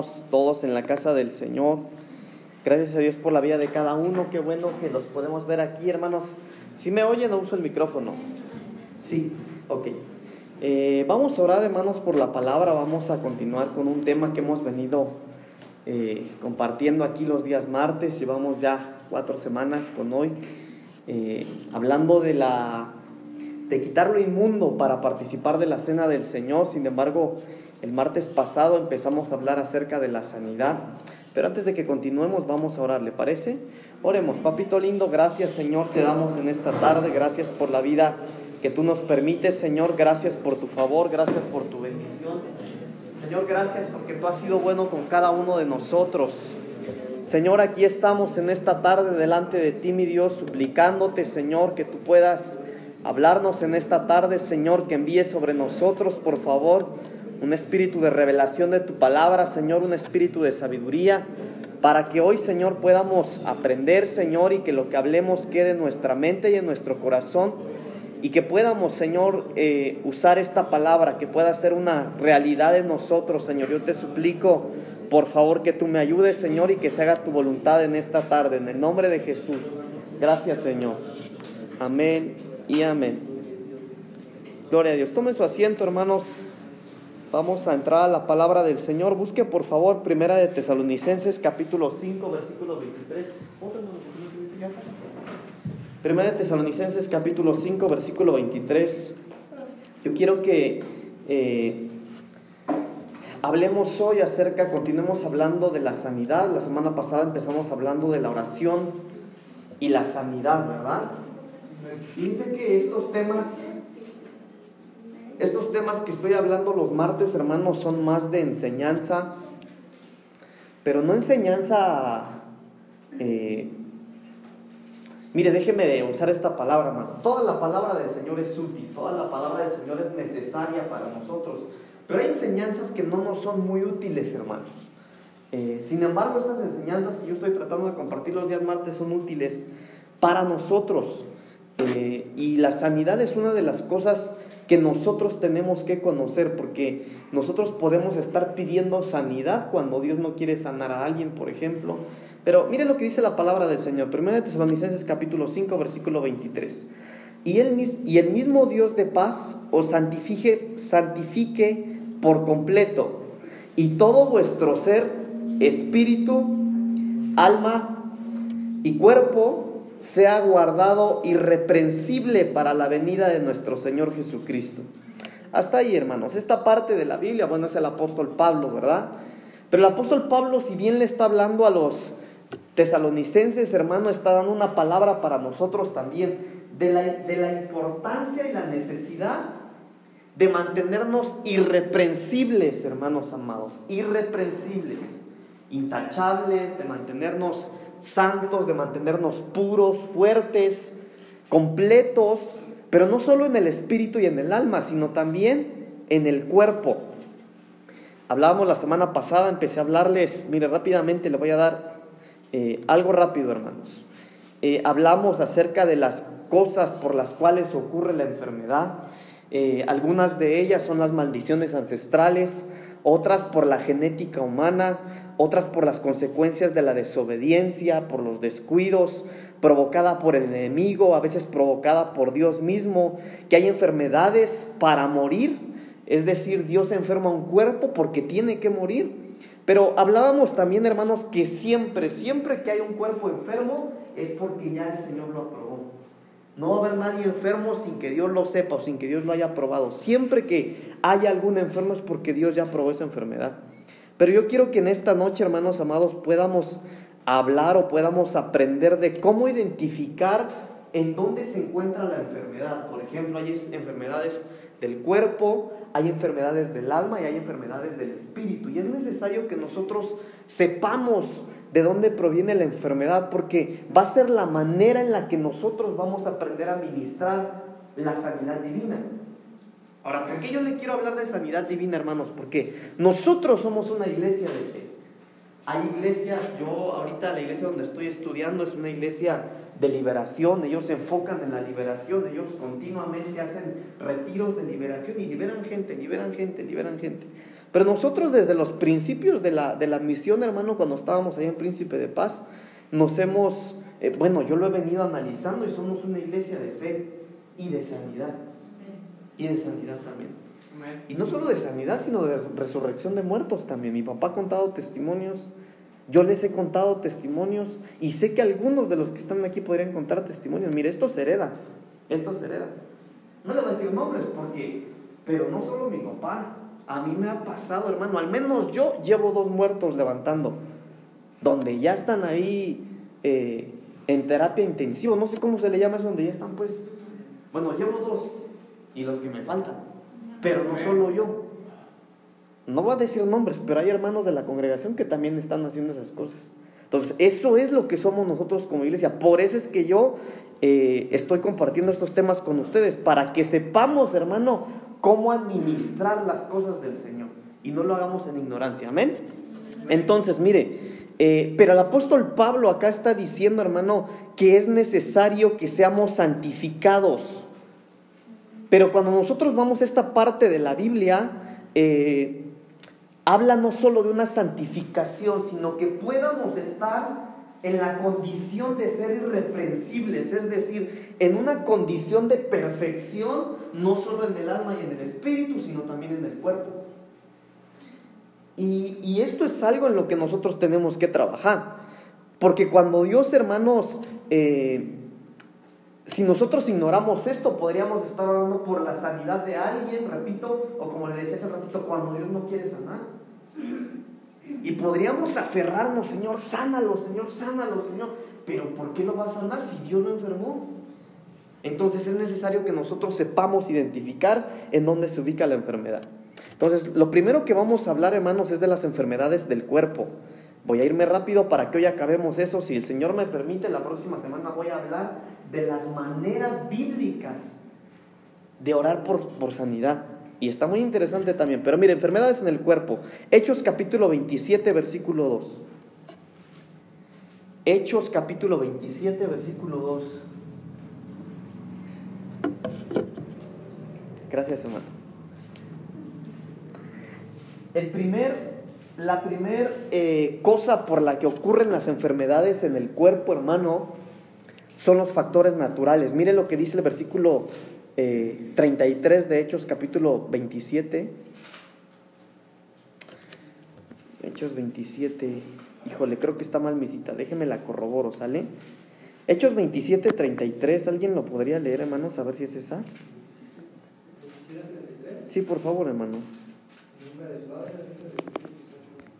estamos todos en la casa del Señor. Gracias a Dios por la vida de cada uno. Qué bueno que los podemos ver aquí, hermanos. Si me oyen, no uso el micrófono. Sí, ok. Eh, vamos a orar, hermanos, por la palabra. Vamos a continuar con un tema que hemos venido eh, compartiendo aquí los días martes. Llevamos ya cuatro semanas con hoy, eh, hablando de la de quitar lo inmundo para participar de la cena del Señor. Sin embargo, el martes pasado empezamos a hablar acerca de la sanidad. Pero antes de que continuemos, vamos a orar, ¿le parece? Oremos, papito lindo, gracias Señor, te damos en esta tarde, gracias por la vida que tú nos permites, Señor, gracias por tu favor, gracias por tu bendición. Señor, gracias porque tú has sido bueno con cada uno de nosotros. Señor, aquí estamos en esta tarde delante de ti, mi Dios, suplicándote, Señor, que tú puedas hablarnos en esta tarde, Señor, que envíes sobre nosotros, por favor, un espíritu de revelación de tu palabra, Señor, un espíritu de sabiduría, para que hoy, Señor, podamos aprender, Señor, y que lo que hablemos quede en nuestra mente y en nuestro corazón, y que podamos, Señor, eh, usar esta palabra, que pueda ser una realidad en nosotros, Señor. Yo te suplico, por favor, que tú me ayudes, Señor, y que se haga tu voluntad en esta tarde, en el nombre de Jesús. Gracias, Señor. Amén y amén. Gloria a Dios. Tome su asiento, hermanos. Vamos a entrar a la palabra del Señor. Busque por favor Primera de Tesalonicenses capítulo 5, versículo 23. Primera de Tesalonicenses capítulo 5, versículo 23. Yo quiero que eh, hablemos hoy acerca, continuemos hablando de la sanidad. La semana pasada empezamos hablando de la oración y la sanidad, ¿verdad? Dice que estos temas, estos temas que estoy hablando los martes, hermanos, son más de enseñanza, pero no enseñanza eh, Mire, déjeme usar esta palabra, hermano. Toda la palabra del Señor es útil, toda la palabra del Señor es necesaria para nosotros. Pero hay enseñanzas que no nos son muy útiles, hermanos. Eh, sin embargo, estas enseñanzas que yo estoy tratando de compartir los días martes son útiles para nosotros. Eh, y la sanidad es una de las cosas que nosotros tenemos que conocer, porque nosotros podemos estar pidiendo sanidad cuando Dios no quiere sanar a alguien, por ejemplo. Pero mire lo que dice la palabra del Señor. 1 de Tesalonicenses capítulo 5, versículo 23. Y y el mismo Dios de paz os santifique, santifique por completo, y todo vuestro ser, espíritu, alma y cuerpo sea guardado irreprensible para la venida de nuestro Señor Jesucristo. Hasta ahí, hermanos. Esta parte de la Biblia, bueno, es el apóstol Pablo, ¿verdad? Pero el apóstol Pablo, si bien le está hablando a los Tesalonicenses, hermano, está dando una palabra para nosotros también de la, de la importancia y la necesidad de mantenernos irreprensibles, hermanos amados, irreprensibles, intachables, de mantenernos santos, de mantenernos puros, fuertes, completos, pero no solo en el espíritu y en el alma, sino también en el cuerpo. Hablábamos la semana pasada, empecé a hablarles, mire rápidamente le voy a dar eh, algo rápido, hermanos. Eh, hablamos acerca de las cosas por las cuales ocurre la enfermedad. Eh, algunas de ellas son las maldiciones ancestrales, otras por la genética humana, otras por las consecuencias de la desobediencia, por los descuidos, provocada por el enemigo, a veces provocada por Dios mismo, que hay enfermedades para morir, es decir, Dios enferma un cuerpo porque tiene que morir. Pero hablábamos también, hermanos, que siempre, siempre que hay un cuerpo enfermo es porque ya el Señor lo aprobó. No va a haber nadie enfermo sin que Dios lo sepa o sin que Dios lo haya aprobado. Siempre que haya algún enfermo es porque Dios ya aprobó esa enfermedad. Pero yo quiero que en esta noche, hermanos amados, podamos hablar o podamos aprender de cómo identificar en dónde se encuentra la enfermedad. Por ejemplo, hay enfermedades del cuerpo, hay enfermedades del alma y hay enfermedades del espíritu. Y es necesario que nosotros sepamos de dónde proviene la enfermedad, porque va a ser la manera en la que nosotros vamos a aprender a ministrar la sanidad divina. Ahora, ¿por qué yo le quiero hablar de sanidad divina, hermanos? Porque nosotros somos una iglesia de fe. Hay iglesias, yo ahorita la iglesia donde estoy estudiando es una iglesia de liberación, ellos se enfocan en la liberación, ellos continuamente hacen retiros de liberación y liberan gente, liberan gente, liberan gente. Pero nosotros desde los principios de la, de la misión, hermano, cuando estábamos ahí en Príncipe de Paz, nos hemos, eh, bueno, yo lo he venido analizando y somos una iglesia de fe y de sanidad. Y de sanidad también. Y no solo de sanidad, sino de resurrección de muertos también. Mi papá ha contado testimonios, yo les he contado testimonios y sé que algunos de los que están aquí podrían contar testimonios. Mire, esto se hereda, esto se hereda. No le voy a decir nombres porque, pero no solo mi papá, a mí me ha pasado, hermano, al menos yo llevo dos muertos levantando, donde ya están ahí eh, en terapia intensiva, no sé cómo se le llama eso, donde ya están pues, bueno, llevo dos y los que me faltan, pero no solo yo. No voy a decir nombres, pero hay hermanos de la congregación que también están haciendo esas cosas. Entonces, eso es lo que somos nosotros como iglesia. Por eso es que yo eh, estoy compartiendo estos temas con ustedes, para que sepamos, hermano, cómo administrar las cosas del Señor y no lo hagamos en ignorancia. Amén. Entonces, mire, eh, pero el apóstol Pablo acá está diciendo, hermano, que es necesario que seamos santificados. Pero cuando nosotros vamos a esta parte de la Biblia, eh, habla no solo de una santificación, sino que podamos estar en la condición de ser irreprensibles, es decir, en una condición de perfección, no solo en el alma y en el espíritu, sino también en el cuerpo. Y, esto es algo en lo que nosotros tenemos que trabajar, porque cuando Dios, hermanos, eh, si nosotros ignoramos esto, podríamos estar orando por la sanidad de alguien, repito, o como le decía hace ratito, cuando Dios no quiere sanar. Y podríamos aferrarnos, Señor, sánalo, Señor, sánalo, Señor. Pero ¿por qué lo va a sanar si Dios lo enfermó? Entonces es necesario que nosotros sepamos identificar en dónde se ubica la enfermedad. Entonces, lo primero que vamos a hablar, hermanos, es de las enfermedades del cuerpo. Voy a irme rápido para que hoy acabemos eso. Si el Señor me permite, la próxima semana voy a hablar de las maneras bíblicas de orar por, por sanidad. Y está muy interesante también. Pero mire, enfermedades en el cuerpo. Hechos capítulo 27, versículo 2. Hechos capítulo 27, versículo 2. Gracias, hermano. El primer, la primera eh, cosa por la que ocurren las enfermedades en el cuerpo, hermano, son los factores naturales. Mire lo que dice el versículo 33 eh, de Hechos capítulo 27. Hechos 27. Híjole, creo que está mal mi cita. Déjeme la corroboro, ¿sale? Hechos 27, 33. ¿Alguien lo podría leer, hermanos? A ver si es esa. Sí, por favor, hermano.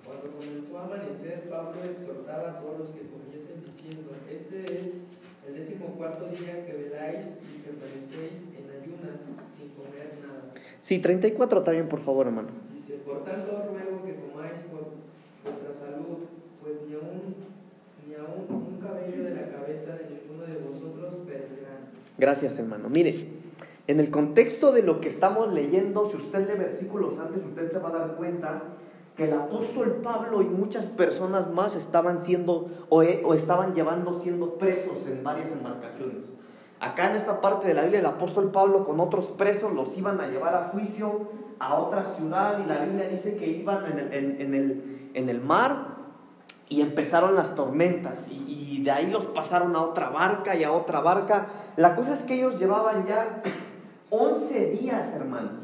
Cuando comenzó a amanecer, Pablo exhortaba a todos los que comiesen diciendo, este es el décimo cuarto día que veláis y que permanecéis en comer nada. Sí, 34 también, por favor, hermano. Dice, por tanto ruego que comáis por vuestra salud, pues ni aún, ni aún un cabello de la cabeza de ninguno de vosotros perecerá. Gracias, hermano. Mire, en el contexto de lo que estamos leyendo, si usted lee versículos antes, usted se va a dar cuenta que el apóstol Pablo y muchas personas más estaban siendo o, o, estaban llevando siendo presos en varias embarcaciones. Acá en esta parte de la Biblia el apóstol Pablo con otros presos los iban a llevar a juicio a otra ciudad y la Biblia dice que iban en el, en, el, en el mar y empezaron las tormentas y, y de ahí los pasaron a otra barca y a otra barca. La cosa es que ellos llevaban ya 11 días, hermanos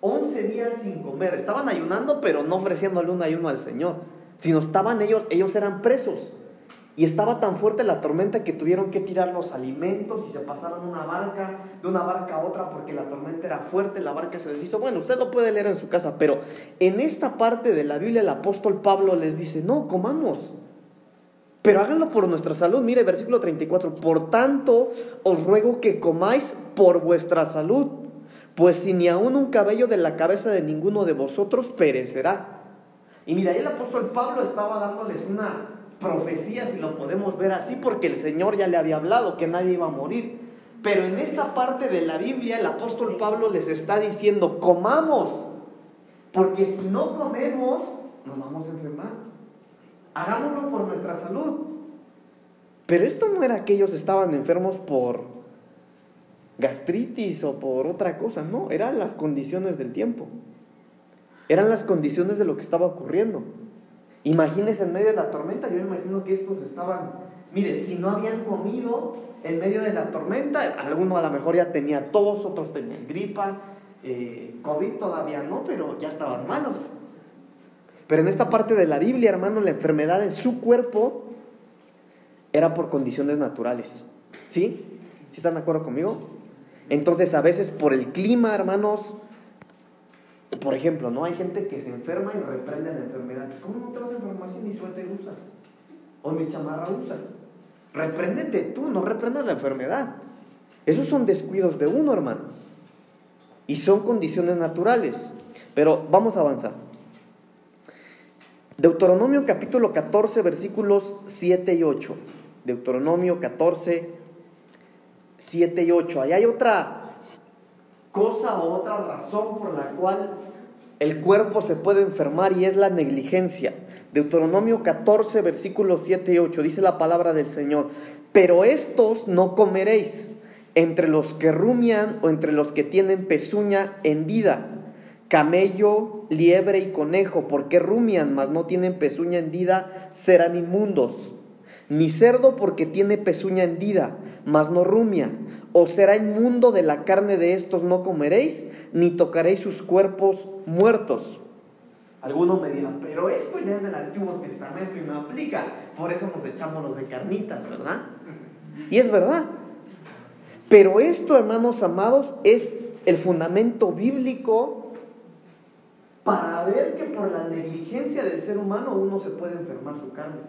11 días sin comer. Estaban ayunando, pero no ofreciéndole un ayuno al Señor, sino estaban ellos, ellos eran presos. Y estaba tan fuerte la tormenta que tuvieron que tirar los alimentos y se pasaron una barca, de una barca a otra porque la tormenta era fuerte, la barca se deshizo. Bueno, usted lo puede leer en su casa, pero en esta parte de la Biblia el apóstol Pablo les dice, no, comamos, pero háganlo por nuestra salud. Mire, versículo 34, por tanto os ruego que comáis por vuestra salud pues si ni aún un cabello de la cabeza de ninguno de vosotros perecerá. Y mira, ahí el apóstol Pablo estaba dándoles una profecía, si lo podemos ver así, porque el Señor ya le había hablado que nadie iba a morir. Pero en esta parte de la Biblia el apóstol Pablo les está diciendo, comamos, porque si no comemos, nos vamos a enfermar. Hagámoslo por nuestra salud. Pero esto no era que ellos estaban enfermos por gastritis o por otra cosa, no, eran las condiciones del tiempo. Eran las condiciones de lo que estaba ocurriendo. Imagínense en medio de la tormenta, yo imagino que estos estaban, mire, si no habían comido en medio de la tormenta, alguno a lo mejor ya tenía tos, otros tenían gripa, eh, COVID todavía no, pero ya estaban malos. Pero en esta parte de la Biblia, hermano, la enfermedad en su cuerpo era por condiciones naturales. ¿Sí? ¿Sí están de acuerdo conmigo? Entonces, a veces por el clima, hermanos, por ejemplo, ¿no? Hay gente que se enferma y reprende la enfermedad. ¿Cómo no te suéter usas? O ni chamarra usas. Repréndete tú, no reprendas la enfermedad. Esos son descuidos de uno, hermano. Y son condiciones naturales. Pero vamos a avanzar. Deuteronomio capítulo 14, versículos 7 y 8. Deuteronomio 14, 7 y 8. Ahí hay otra cosa o otra razón por la cual el cuerpo se puede enfermar y es la negligencia. Deuteronomio 14, versículos 7 y 8 dice la palabra del Señor, pero estos no comeréis entre los que rumian o entre los que tienen pezuña hendida, camello, liebre y conejo, porque rumian, mas no tienen pezuña hendida, serán inmundos. Ni cerdo porque tiene pezuña hendida, mas no rumia, o será inmundo de la carne de estos no comeréis, ni tocaréis sus cuerpos muertos. Algunos me dirán, pero esto ya es del Antiguo Testamento y no aplica, por eso nos echamos los de carnitas, ¿verdad? Y es verdad. Pero esto, hermanos amados, es el fundamento bíblico para ver que por la negligencia del ser humano uno se puede enfermar su carne.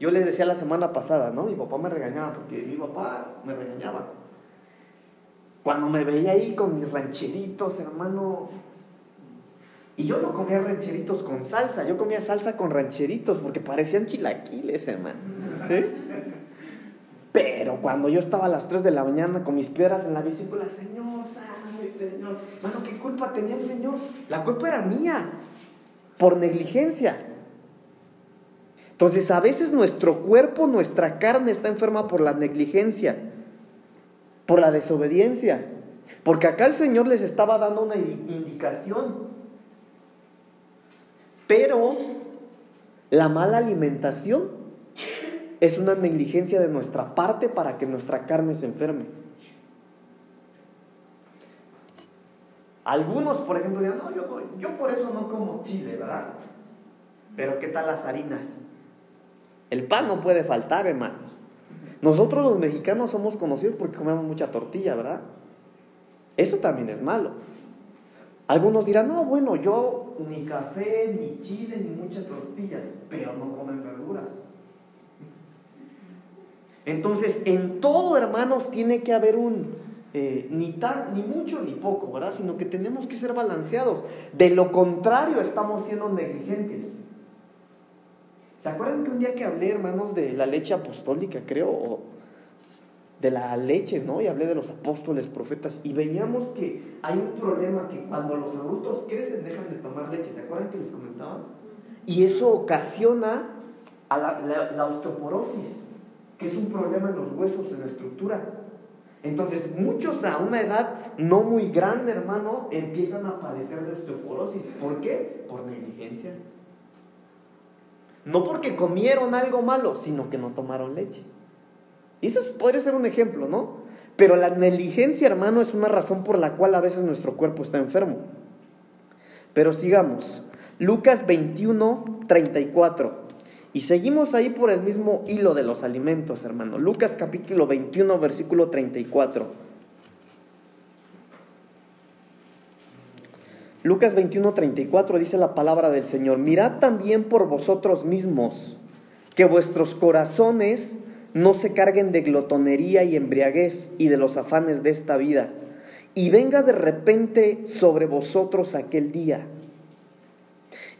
Yo les decía la semana pasada, ¿no? Mi papá me regañaba, porque mi papá me regañaba. Cuando me veía ahí con mis rancheritos, hermano. Y yo no comía rancheritos con salsa, yo comía salsa con rancheritos, porque parecían chilaquiles, hermano. Pero cuando yo estaba a las 3 de la mañana con mis piedras en la bicicleta, Señor, Señor. Mano, ¿qué culpa tenía el Señor? La culpa era mía, por negligencia. Entonces a veces nuestro cuerpo, nuestra carne está enferma por la negligencia, por la desobediencia. Porque acá el Señor les estaba dando una indicación. Pero la mala alimentación es una negligencia de nuestra parte para que nuestra carne se enferme. Algunos, por ejemplo, dirán, no, yo, yo por eso no como chile, ¿verdad? Pero ¿qué tal las harinas? El pan no puede faltar, hermanos. Nosotros los mexicanos somos conocidos porque comemos mucha tortilla, ¿verdad? Eso también es malo. Algunos dirán, no, bueno, yo ni café, ni chile, ni muchas tortillas, pero no comen verduras. Entonces, en todo, hermanos, tiene que haber un, eh, ni, tan, ni mucho ni poco, ¿verdad? Sino que tenemos que ser balanceados. De lo contrario, estamos siendo negligentes. ¿Se acuerdan que un día que hablé, hermanos, de la leche apostólica, creo, o de la leche, ¿no? Y hablé de los apóstoles, profetas, y veíamos que hay un problema que cuando los adultos crecen dejan de tomar leche, ¿se acuerdan que les comentaba? Y eso ocasiona a la, la osteoporosis, que es un problema en los huesos, en la estructura. Entonces, muchos a una edad no muy grande, hermano, empiezan a padecer de osteoporosis. ¿Por qué? Por negligencia. No porque comieron algo malo, sino que no tomaron leche. Y eso podría ser un ejemplo, ¿no? Pero la negligencia, hermano, es una razón por la cual a veces nuestro cuerpo está enfermo. Pero sigamos. Lucas 21, 34. Y seguimos ahí por el mismo hilo de los alimentos, hermano. Lucas capítulo 21, versículo 34. Lucas 21:34 dice la palabra del Señor, mirad también por vosotros mismos, que vuestros corazones no se carguen de glotonería y embriaguez y de los afanes de esta vida, y venga de repente sobre vosotros aquel día.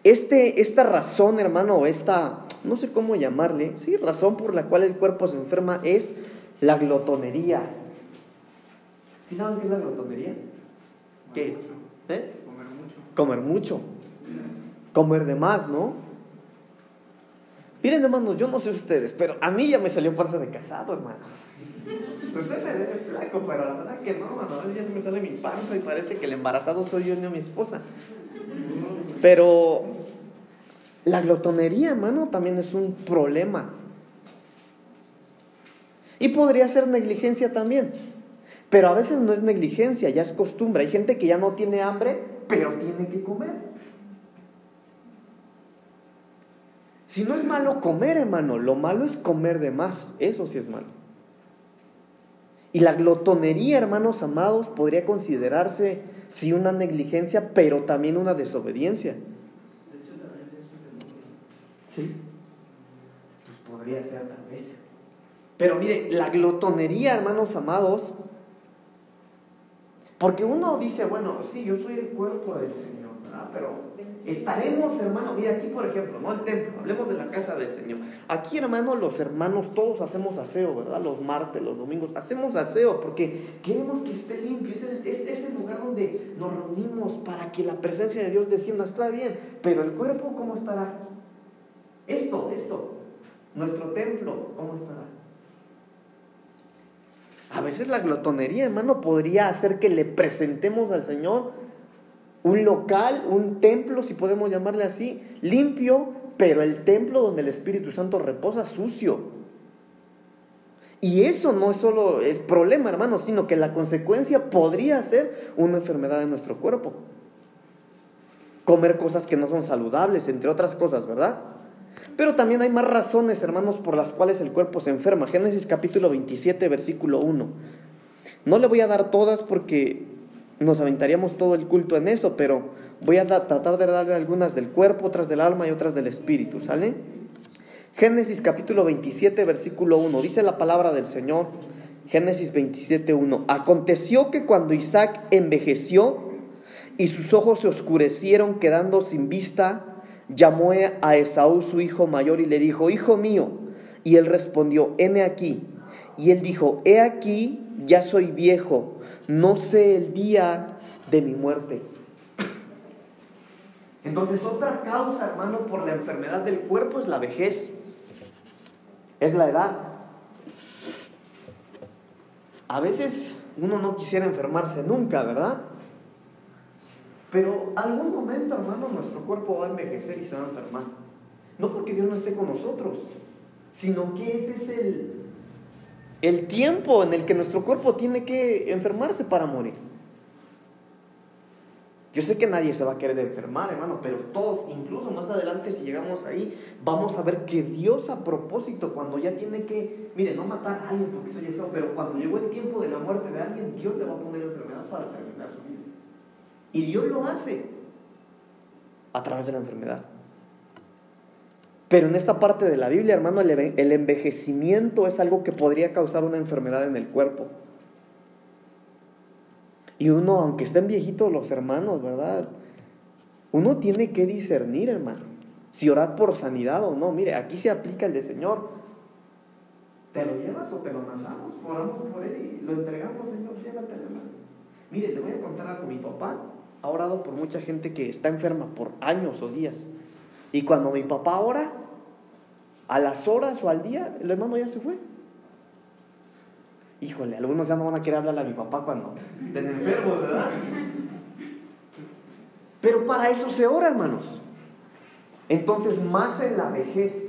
Este, esta razón, hermano, esta, no sé cómo llamarle, sí, razón por la cual el cuerpo se enferma es la glotonería. ¿Sí saben qué es la glotonería? ¿Qué es? ¿Eh? Comer mucho. Comer de más, ¿no? Miren, hermanos, yo no sé ustedes, pero a mí ya me salió panza de casado, hermanos. Usted me ve flaco, pero la verdad que no, mano. A veces ya se me sale mi panza y parece que el embarazado soy yo y no mi esposa. Pero la glotonería, hermano, también es un problema. Y podría ser negligencia también. Pero a veces no es negligencia, ya es costumbre. Hay gente que ya no tiene hambre, pero tiene que comer. Si no es malo comer, hermano, lo malo es comer de más. Eso sí es malo. Y la glotonería, hermanos amados, podría considerarse sí una negligencia, pero también una desobediencia. De hecho, también es un Sí. Pues podría ser tal vez. Pero mire, la glotonería, hermanos amados, porque uno dice, bueno, sí, yo soy el cuerpo del Señor, Pero estaremos, hermano, mira aquí por ejemplo, ¿no? El templo, hablemos de la casa del Señor. Aquí, hermano, los hermanos todos hacemos aseo, ¿verdad? Los martes, los domingos, hacemos aseo porque queremos que esté limpio. Es el, es, el lugar donde nos reunimos para que la presencia de Dios descienda. Está bien, pero el cuerpo, ¿cómo estará? Esto, esto, nuestro templo, ¿cómo estará? A veces la glotonería, hermano, podría hacer que le presentemos al Señor un local, un templo, si podemos llamarle así, limpio, pero el templo donde el Espíritu Santo reposa sucio. Y eso no es solo el problema, hermano, sino que la consecuencia podría ser una enfermedad en nuestro cuerpo. Comer cosas que no son saludables, entre otras cosas, ¿verdad? Pero también hay más razones, hermanos, por las cuales el cuerpo se enferma. Génesis capítulo 27, versículo 1. No le voy a dar todas porque nos aventaríamos todo el culto en eso, pero voy a tratar de darle algunas del cuerpo, otras del alma y otras del espíritu, ¿sale? Génesis capítulo 27, versículo 1. Dice la palabra del Señor. Génesis 27, 1. Aconteció que cuando Isaac envejeció y sus ojos se oscurecieron quedando sin vista, llamó a Esaú su hijo mayor y le dijo, Hijo mío. Y él respondió, heme aquí. Y él dijo, He aquí, ya soy viejo, no sé el día de mi muerte. Entonces otra causa, hermano, por la enfermedad del cuerpo es la vejez, es la edad. A veces uno no quisiera enfermarse nunca, ¿verdad? Pero algún momento, hermano, nuestro cuerpo va a envejecer y se va a enfermar. No porque Dios no esté con nosotros, sino que ese es el, el tiempo en el que nuestro cuerpo tiene que enfermarse para morir. Yo sé que nadie se va a querer enfermar, hermano, pero todos, incluso más adelante, si llegamos ahí, vamos a ver que Dios a propósito, cuando ya tiene que, mire, no matar a alguien porque se feo, pero cuando llegó el tiempo de la muerte de alguien, Dios le va a poner enfermedad para terminar su vida. Y Dios lo hace a través de la enfermedad. Pero en esta parte de la Biblia, hermano, el envejecimiento es algo que podría causar una enfermedad en el cuerpo. Y uno, aunque estén viejitos los hermanos, ¿verdad? Uno tiene que discernir, hermano, si orar por sanidad o no. Mire, aquí se aplica el de Señor. ¿Te lo llevas o te lo mandamos? Oramos por él y lo entregamos, Señor, llévatelo, hermano. Mire, le voy a contar algo. Mi papá ha orado por mucha gente que está enferma por años o días. Y cuando mi papá ora, a las horas o al día, el hermano ya se fue. Híjole, algunos ya no van a querer hablarle a mi papá cuando estén enfermos, ¿verdad? Pero para eso se ora, hermanos. Entonces, más en la vejez,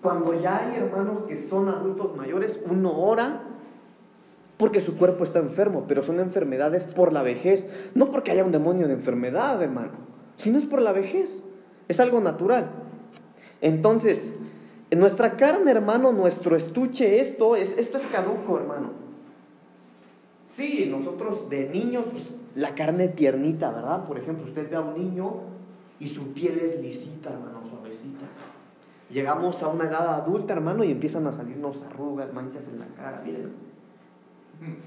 cuando ya hay hermanos que son adultos mayores, uno ora porque su cuerpo está enfermo, pero son enfermedades por la vejez, no porque haya un demonio de enfermedad, hermano, sino es por la vejez, es algo natural. Entonces, en nuestra carne, hermano, nuestro estuche, esto es, esto es caduco, hermano. Sí, nosotros de niños, pues, la carne tiernita, ¿verdad? Por ejemplo, usted ve a un niño y su piel es lisita, hermano, suavecita. Llegamos a una edad adulta, hermano, y empiezan a salirnos arrugas, manchas en la cara, miren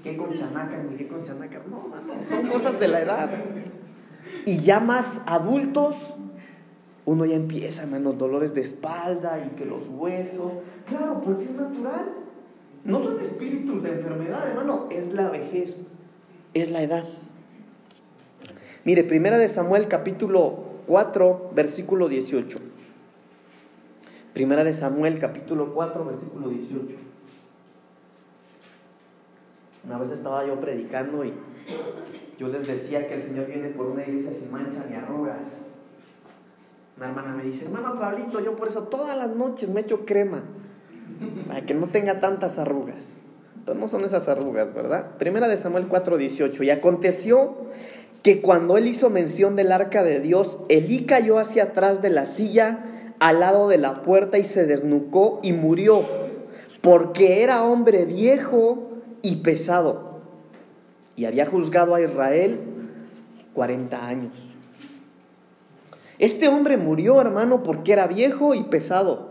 ¿Qué con chanaca? ¿Qué con chanaca? No, no, son cosas de la edad. Y ya más adultos, uno ya empieza, menos dolores de espalda y que los huesos. Claro, porque es natural. No son espíritus de enfermedad, hermano, es la vejez, es la edad. Mire, primera de Samuel capítulo 4, versículo 18. Primera de Samuel capítulo 4, versículo 18. Una vez estaba yo predicando y yo les decía que el Señor viene por una iglesia sin mancha ni arrugas. Una hermana me dice, hermano Pablito, yo por eso todas las noches me echo crema, para que no tenga tantas arrugas. Pero no son esas arrugas, ¿verdad? Primera de Samuel 4:18. Y aconteció que cuando él hizo mención del arca de Dios, Elí cayó hacia atrás de la silla al lado de la puerta y se desnucó y murió, porque era hombre viejo y pesado, y había juzgado a Israel 40 años. Este hombre murió, hermano, porque era viejo y pesado.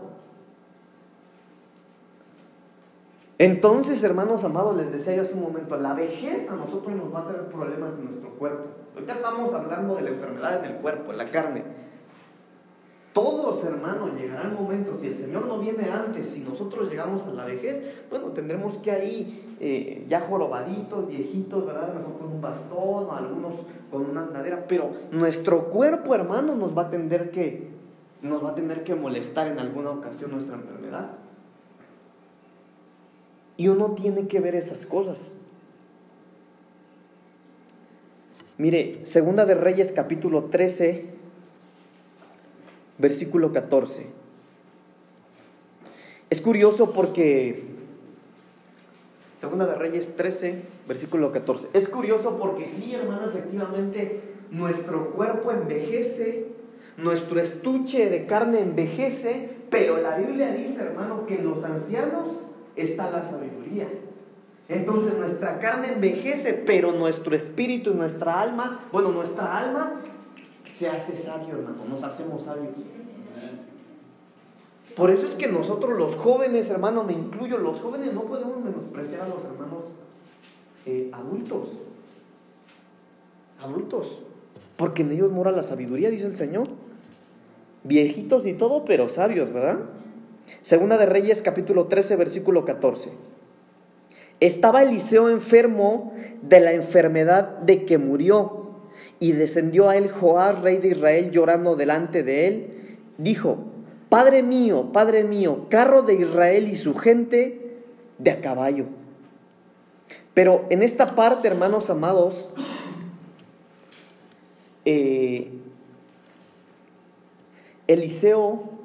Entonces, hermanos amados, les decía yo hace un momento, la vejez a nosotros nos va a traer problemas en nuestro cuerpo. Ahorita estamos hablando de la enfermedad en el cuerpo, en la carne. Todos, hermanos, llegarán momentos, si el Señor no viene antes, si nosotros llegamos a la vejez, bueno, tendremos que ahí eh, ya jorobaditos, viejitos, ¿verdad? Mejor con un bastón, o algunos con una andadera, pero nuestro cuerpo, hermano, nos va a tener que, nos va a tener que molestar en alguna ocasión nuestra enfermedad. Y uno tiene que ver esas cosas. Mire, Segunda de Reyes capítulo 13, versículo 14. Es curioso porque Segunda de Reyes 13, versículo 14. Es curioso porque sí, hermano, efectivamente nuestro cuerpo envejece, nuestro estuche de carne envejece, pero la Biblia dice, hermano, que los ancianos está la sabiduría. Entonces nuestra carne envejece, pero nuestro espíritu y nuestra alma, bueno, nuestra alma se hace sabio, hermano, nos hacemos sabios. Por eso es que nosotros los jóvenes, hermano, me incluyo, los jóvenes no podemos menospreciar a los hermanos eh, adultos. Adultos. Porque en ellos mora la sabiduría, dice el Señor. Viejitos y todo, pero sabios, ¿verdad? Segunda de Reyes capítulo 13 versículo 14. Estaba Eliseo enfermo de la enfermedad de que murió y descendió a él Joás, rey de Israel, llorando delante de él. Dijo, Padre mío, Padre mío, carro de Israel y su gente de a caballo. Pero en esta parte, hermanos amados, eh, Eliseo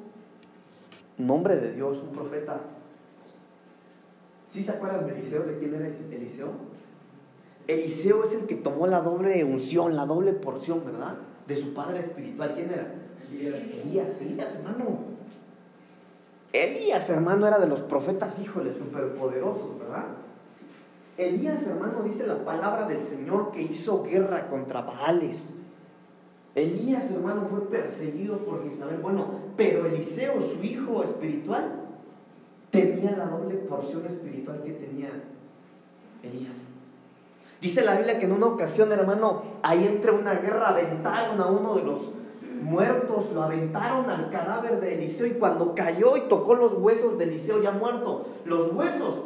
nombre de Dios, un profeta. ¿Sí se acuerdan de Eliseo? ¿De quién era Eliseo? Eliseo es el que tomó la doble unción, la doble porción, ¿verdad? De su padre espiritual. ¿Quién era? Elías. Elías, Elías, hermano. Elías, hermano, era de los profetas, híjole, superpoderosos, ¿verdad? Elías, hermano, dice la palabra del Señor que hizo guerra contra Baales Elías, hermano, fue perseguido por Isabel. Bueno, pero Eliseo, su hijo espiritual, tenía la doble porción espiritual que tenía Elías. Dice la Biblia que en una ocasión, hermano, ahí entre una guerra aventaron a uno de los muertos, lo aventaron al cadáver de Eliseo y cuando cayó y tocó los huesos de Eliseo ya muerto, los huesos,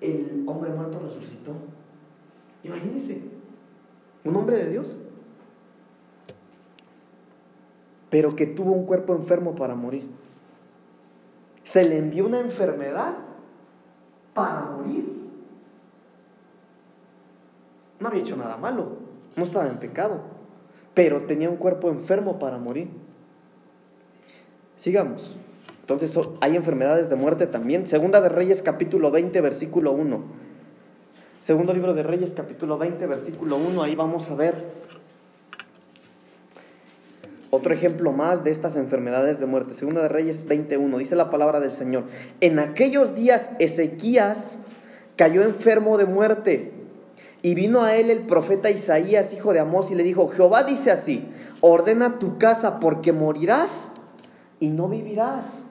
el hombre muerto resucitó. Imagínense, un hombre de Dios pero que tuvo un cuerpo enfermo para morir. Se le envió una enfermedad para morir. No había hecho nada malo, no estaba en pecado, pero tenía un cuerpo enfermo para morir. Sigamos. Entonces hay enfermedades de muerte también. Segunda de Reyes capítulo 20 versículo 1. Segundo libro de Reyes capítulo 20 versículo 1. Ahí vamos a ver otro ejemplo más de estas enfermedades de muerte. Segunda de Reyes 21. Dice la palabra del Señor. En aquellos días Ezequías cayó enfermo de muerte. Y vino a él el profeta Isaías, hijo de Amós, y le dijo, Jehová dice así, ordena tu casa porque morirás y no vivirás.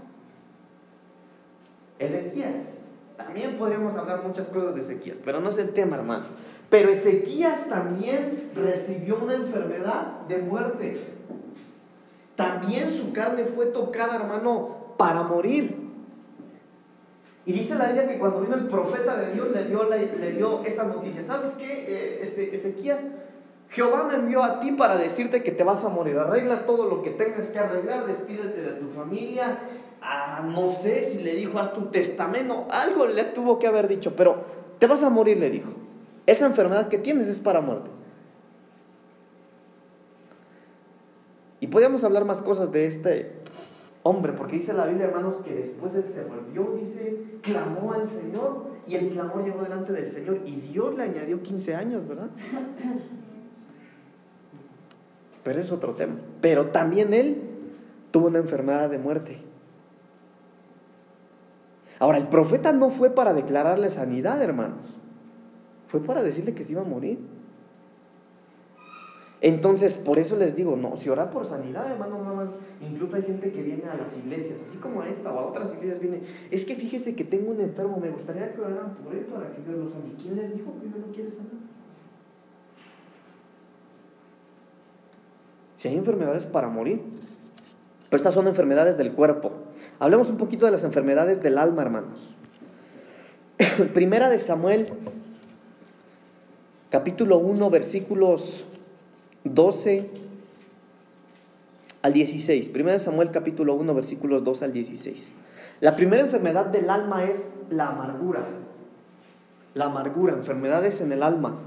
Ezequías. También podríamos hablar muchas cosas de Ezequías, pero no es el tema, hermano. Pero Ezequías también recibió una enfermedad de muerte. También su carne fue tocada, hermano, para morir. Y dice la Biblia que cuando vino el profeta de Dios le dio, le, dio esta noticia. ¿Sabes qué, eh, este, Ezequías? Jehová me envió a ti para decirte que te vas a morir. Arregla todo lo que tengas que arreglar, despídete de tu familia. Ah, no sé si le dijo, haz tu testamento. Algo le tuvo que haber dicho, pero te vas a morir, le dijo. Esa enfermedad que tienes es para muerte. Y podríamos hablar más cosas de este hombre, porque dice la Biblia, hermanos, que después él se volvió, dice, clamó al Señor, y el clamor llegó delante del Señor, y Dios le añadió 15 años, ¿verdad? Pero es otro tema. Pero también él tuvo una enfermedad de muerte. Ahora, el profeta no fue para declararle sanidad, hermanos. Fue para decirle que se iba a morir. Entonces, por eso les digo, no, si orar por sanidad, hermano, nada más, incluso hay gente que viene a las iglesias, así como a esta o a otras iglesias, viene, es que fíjese que tengo un enfermo, me gustaría que oraran por él para que Dios lo sane. ¿Quién les dijo que Dios lo quiere sanar? Si hay enfermedades para morir, pero estas son enfermedades del cuerpo. Hablemos un poquito de las enfermedades del alma, hermanos. Primera de Samuel, capítulo 1, versículos 12 al 16. Primera de Samuel, capítulo 1, versículos 12 al 16. La primera enfermedad del alma es la amargura. La amargura, enfermedades en el alma.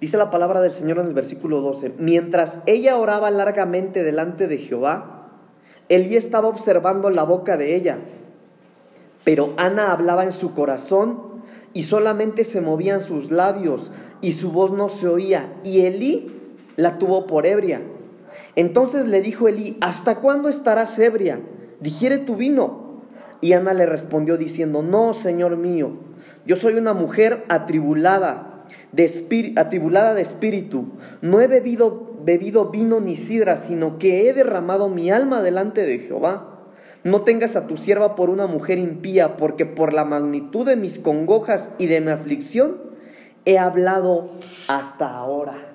Dice la palabra del Señor en el versículo 12, mientras ella oraba largamente delante de Jehová, Elí estaba observando la boca de ella, pero Ana hablaba en su corazón y solamente se movían sus labios y su voz no se oía, y Elí la tuvo por ebria. Entonces le dijo Elí, ¿hasta cuándo estarás ebria? Digiere tu vino. Y Ana le respondió diciendo, no, Señor mío, yo soy una mujer atribulada de atribulada de espíritu, no he bebido, bebido vino ni sidra, sino que he derramado mi alma delante de Jehová. No tengas a tu sierva por una mujer impía, porque por la magnitud de mis congojas y de mi aflicción he hablado hasta ahora.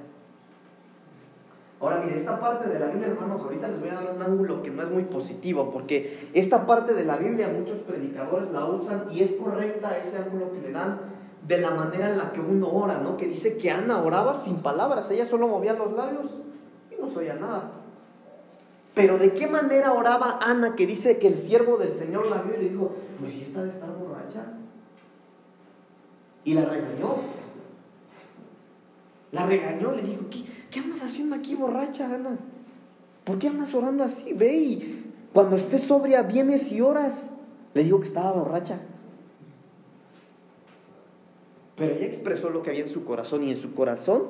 Ahora, mire, esta parte de la Biblia, hermanos, ahorita les voy a dar un ángulo que no es muy positivo, porque esta parte de la Biblia muchos predicadores la usan y es correcta ese ángulo que le dan de la manera en la que uno ora, ¿no? Que dice que Ana oraba sin palabras, ella solo movía los labios y no se oía nada. Pero ¿de qué manera oraba Ana que dice que el siervo del Señor la vio y le dijo, pues si está de estar borracha? Y la regañó. La regañó, le dijo, ¿qué, qué andas haciendo aquí borracha, Ana? ¿Por qué andas orando así? Ve y cuando estés sobria vienes y oras. Le dijo que estaba borracha. Pero ella expresó lo que había en su corazón y en su corazón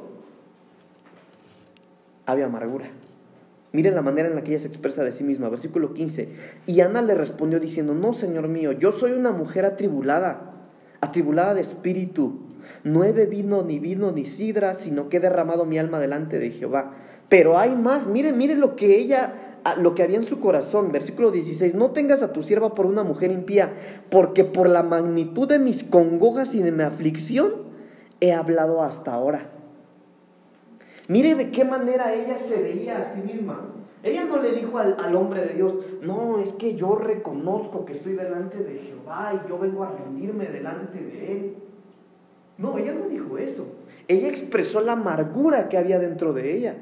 había amargura. Miren la manera en la que ella se expresa de sí misma. Versículo 15. Y Ana le respondió diciendo, no, Señor mío, yo soy una mujer atribulada, atribulada de espíritu. No he bebido ni vino ni sidra, sino que he derramado mi alma delante de Jehová. Pero hay más, miren, miren lo que ella lo que había en su corazón. Versículo 16, no tengas a tu sierva por una mujer impía, porque por la magnitud de mis congojas y de mi aflicción he hablado hasta ahora. Mire de qué manera ella se veía a sí misma. Ella no le dijo al, al, hombre de Dios, no, es que yo reconozco que estoy delante de Jehová y yo vengo a rendirme delante de Él. No, ella no dijo eso. Ella expresó la amargura que había dentro de ella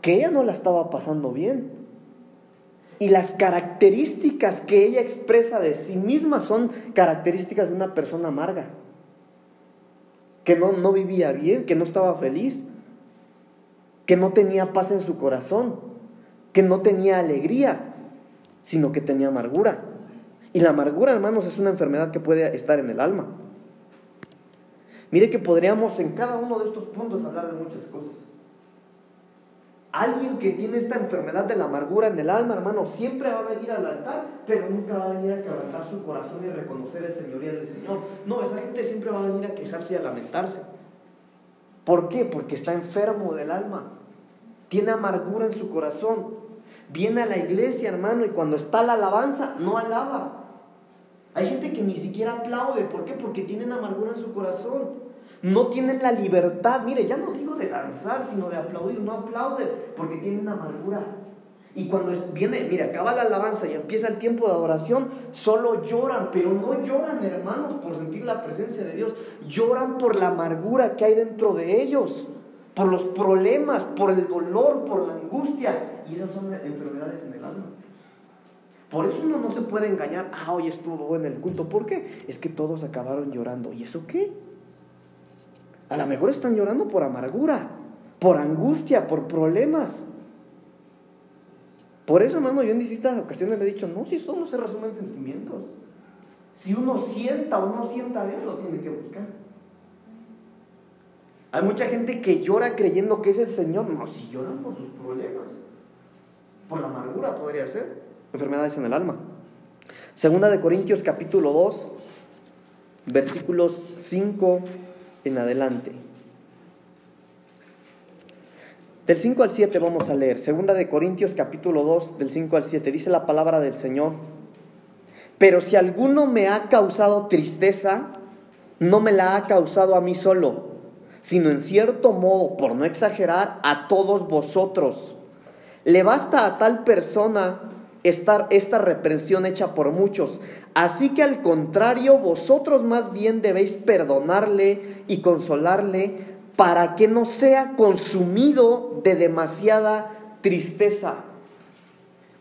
que ella no la estaba pasando bien. Y las características que ella expresa de sí misma son características de una persona amarga, que no, no vivía bien, que no estaba feliz, que no tenía paz en su corazón, que no tenía alegría, sino que tenía amargura. Y la amargura, hermanos, es una enfermedad que puede estar en el alma. Mire que podríamos en cada uno de estos puntos hablar de muchas cosas. Alguien que tiene esta enfermedad de la amargura en el alma, hermano, siempre va a venir al altar, pero nunca va a venir a quebrantar su corazón y reconocer el señoría del Señor. No, esa gente siempre va a venir a quejarse y a lamentarse. ¿Por qué? Porque está enfermo del alma. Tiene amargura en su corazón. Viene a la iglesia, hermano, y cuando está la alabanza, no alaba. Hay gente que ni siquiera aplaude. ¿Por qué? Porque tienen amargura en su corazón no tienen la libertad, mire, ya no digo de danzar, sino de aplaudir, no aplauden porque tienen amargura. Y cuando viene, mire, acaba la alabanza y empieza el tiempo de adoración, solo lloran, pero no lloran, hermanos, por sentir la presencia de Dios, lloran por la amargura que hay dentro de ellos, por los problemas, por el dolor, por la angustia, y esas son enfermedades en el alma. Por eso uno no se puede engañar, ah, hoy estuvo en el culto. ¿Por qué? Es que todos acabaron llorando. ¿Y eso qué? A lo mejor están llorando por amargura, por angustia, por problemas. Por eso, hermano, yo en distintas ocasiones le he dicho, no, si eso no se resume en sentimientos. Si uno sienta o no sienta, Dios lo tiene que buscar. Hay mucha gente que llora creyendo que es el Señor. No, si lloran por sus problemas. Por la amargura podría ser. Enfermedades en el alma. Segunda de Corintios capítulo 2, versículos 5 en adelante. Del 5 al 7 vamos a leer. Segunda de Corintios capítulo 2, del 5 al 7. Dice la palabra del Señor. Pero si alguno me ha causado tristeza, no me la ha causado a mí solo, sino en cierto modo, por no exagerar, a todos vosotros. Le basta a tal persona estar esta reprensión hecha por muchos. Así que al contrario, vosotros más bien debéis perdonarle y consolarle para que no sea consumido de demasiada tristeza.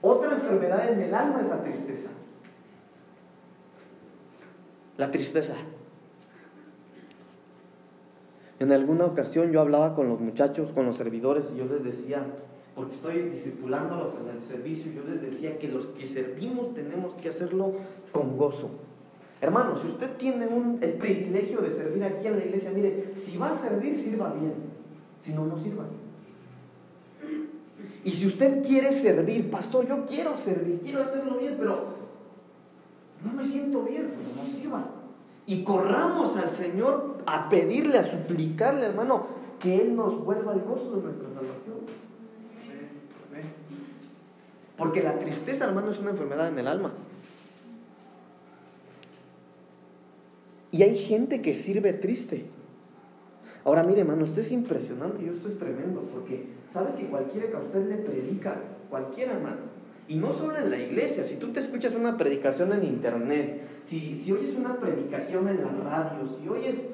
Otra enfermedad en el alma es la tristeza. La tristeza. En alguna ocasión yo hablaba con los muchachos, con los servidores, y yo les decía, porque estoy discipulándolos en el servicio, yo les decía que los que servimos tenemos que hacerlo con gozo. Hermano, si usted tiene el privilegio de servir aquí en la iglesia, mire, si va a servir, sirva bien. Si no, no sirva. Y si usted quiere servir, pastor, yo quiero servir, quiero hacerlo bien, pero no me siento bien, pues no sirva. Y corramos al Señor a pedirle, a suplicarle, hermano, que Él nos vuelva el gozo de nuestra salvación. Porque la tristeza, hermano, es una enfermedad en el alma. Y hay gente que sirve triste. Ahora mire, hermano, esto es impresionante y esto es tremendo, porque sabe que cualquiera que a usted le predica, cualquiera, hermano, y no solo en la iglesia, si tú te escuchas una predicación en internet, si, si oyes una predicación en la radio, si oyes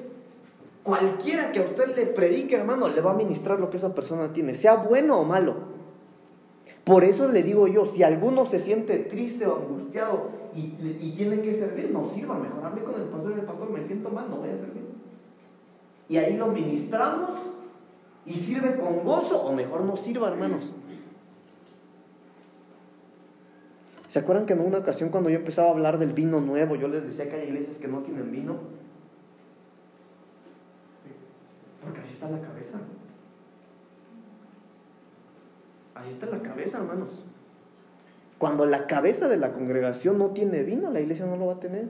cualquiera que a usted le predique, hermano, le va a ministrar lo que esa persona tiene, sea bueno o malo. Por eso le digo yo, si alguno se siente triste o angustiado y, tiene que servir, no sirva, mejor hable con el pastor y el pastor, me siento mal, no voy a servir. Y ahí lo ministramos y sirve con gozo, o mejor no sirva, hermanos. ¿Se acuerdan que en una ocasión cuando yo empezaba a hablar del vino nuevo, yo les decía que hay iglesias que no tienen vino? Porque así está la cabeza. Así está la cabeza, hermanos. Cuando la cabeza de la congregación no tiene vino, la iglesia no lo va a tener.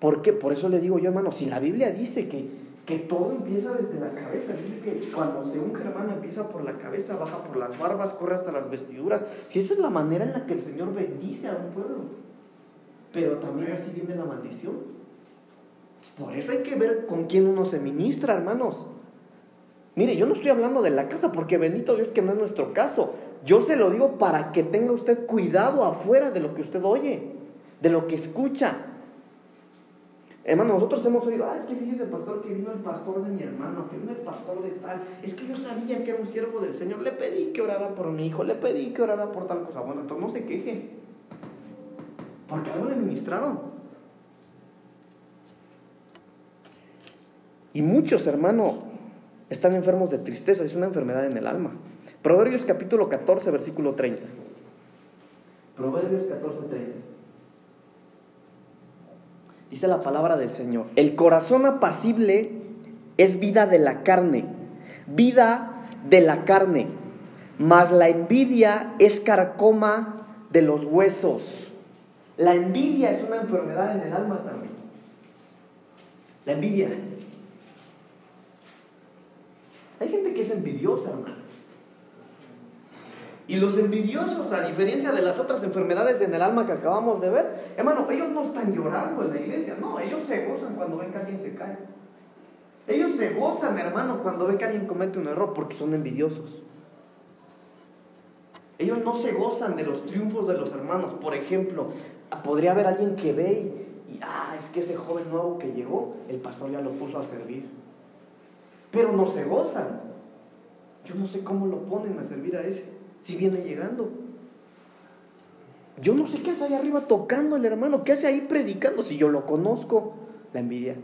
¿Por qué? Por eso le digo yo, hermano, si la Biblia dice que, que todo empieza desde la cabeza, dice que cuando se unge, hermano, empieza por la cabeza, baja por las barbas, corre hasta las vestiduras. Si esa es la manera en la que el Señor bendice a un pueblo. Pero también así viene la maldición. Por eso hay que ver con quién uno se ministra, hermanos. Mire, yo no estoy hablando de la casa, porque bendito Dios que no es nuestro caso. Yo se lo digo para que tenga usted cuidado afuera de lo que usted oye, de lo que escucha. Hermano, nosotros hemos oído, ah, es que fíjese, pastor, que vino el pastor de mi hermano, que vino el pastor de tal. Es que yo sabía que era un siervo del Señor. Le pedí que orara por mi hijo, le pedí que orara por tal cosa. Bueno, entonces no se queje. Porque algo le ministraron. Y muchos, hermano, están enfermos de tristeza, es una enfermedad en el alma. Proverbios capítulo 14, versículo 30. Proverbios 14, 30. Dice la palabra del Señor, el corazón apacible es vida de la carne, vida de la carne, mas la envidia es carcoma de los huesos. La envidia es una enfermedad en el alma también. La envidia. Hay gente que es envidiosa, hermano. Y los envidiosos, a diferencia de las otras enfermedades en el alma que acabamos de ver, hermano, ellos no están llorando en la iglesia, no, ellos se gozan cuando ven que alguien se cae. Ellos se gozan, hermano, cuando ven que alguien comete un error porque son envidiosos. Ellos no se gozan de los triunfos de los hermanos. Por ejemplo, podría haber alguien que ve y, y ah, es que ese joven nuevo que llegó, el pastor ya lo puso a servir pero no se gozan. Yo no sé cómo lo ponen a servir a ese, si viene llegando. Yo no sé qué hace ahí arriba tocando el hermano, qué hace ahí predicando, si yo lo conozco, la envidia.